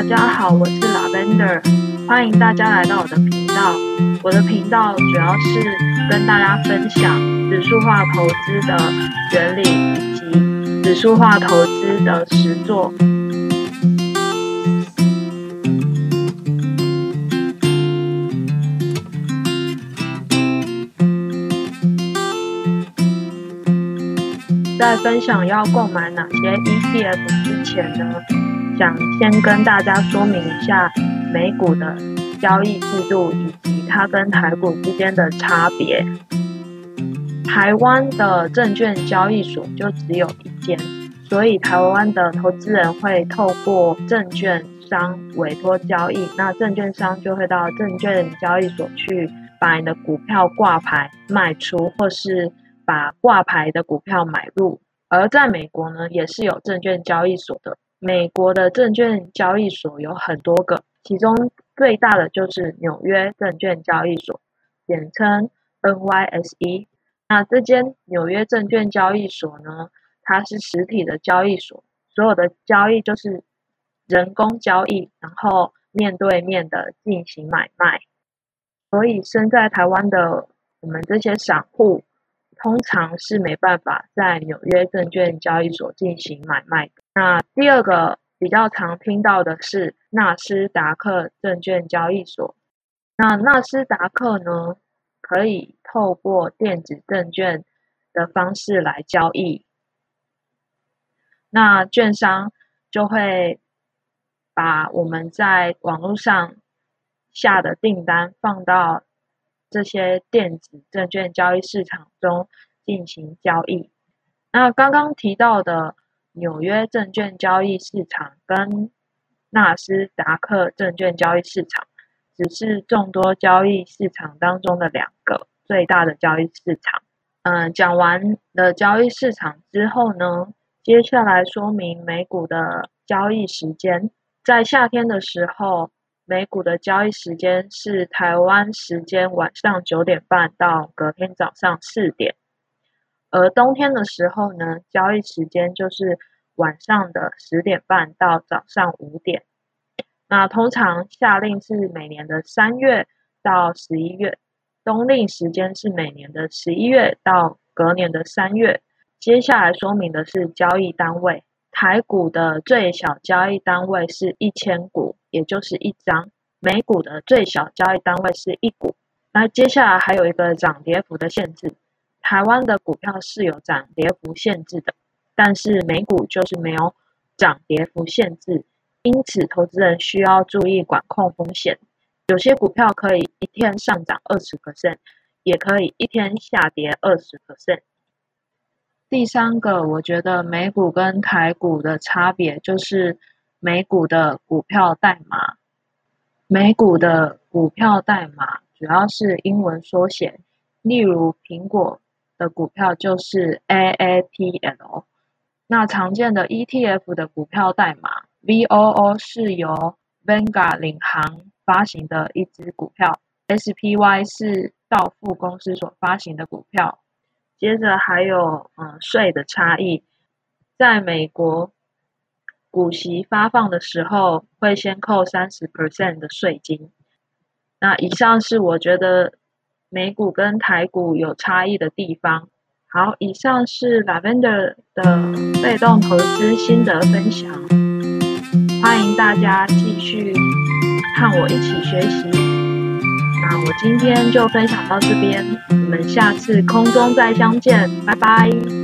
大家好，我是 Lavender，欢迎大家来到我的频道。我的频道主要是跟大家分享指数化投资的原理以及指数化投资的实作。在分享要购买哪些 ETF 之前呢，想先跟大家说明一下美股的交易制度以及它跟台股之间的差别。台湾的证券交易所就只有一间，所以台湾的投资人会透过证券商委托交易，那证券商就会到证券交易所去把你的股票挂牌卖出，或是把挂牌的股票买入。而在美国呢，也是有证券交易所的。美国的证券交易所有很多个，其中最大的就是纽约证券交易所，简称 NYSE。那这间纽约证券交易所呢，它是实体的交易所，所有的交易就是人工交易，然后面对面的进行买卖。所以身在台湾的我们这些散户，通常是没办法在纽约证券交易所进行买卖。那第二个比较常听到的是纳斯达克证券交易所。那纳斯达克呢，可以透过电子证券的方式来交易。那券商就会把我们在网络上下的订单放到。这些电子证券交易市场中进行交易。那刚刚提到的纽约证券交易市场跟纳斯达克证券交易市场，只是众多交易市场当中的两个最大的交易市场。嗯，讲完了交易市场之后呢，接下来说明美股的交易时间。在夏天的时候，美股的交易时间是台湾时间晚上九点半到隔天早上四点，而冬天的时候呢，交易时间就是晚上的十点半到早上五点。那通常夏令是每年的三月到十一月，冬令时间是每年的十一月到隔年的三月。接下来说明的是交易单位。台股的最小交易单位是一千股，也就是一张。美股的最小交易单位是一股。那接下来还有一个涨跌幅的限制。台湾的股票是有涨跌幅限制的，但是美股就是没有涨跌幅限制，因此投资人需要注意管控风险。有些股票可以一天上涨二十 percent，也可以一天下跌二十 percent。第三个，我觉得美股跟台股的差别就是美股的股票代码。美股的股票代码主要是英文缩写，例如苹果的股票就是 AAPL。那常见的 ETF 的股票代码 VOO 是由 Vanguard 领航发行的一只股票，SPY 是道富公司所发行的股票。接着还有嗯税的差异，在美国股息发放的时候会先扣三十 percent 的税金。那以上是我觉得美股跟台股有差异的地方。好，以上是 Lavender 的被动投资心得分享，欢迎大家继续和我一起学习。那我今天就分享到这边，我们下次空中再相见，拜拜。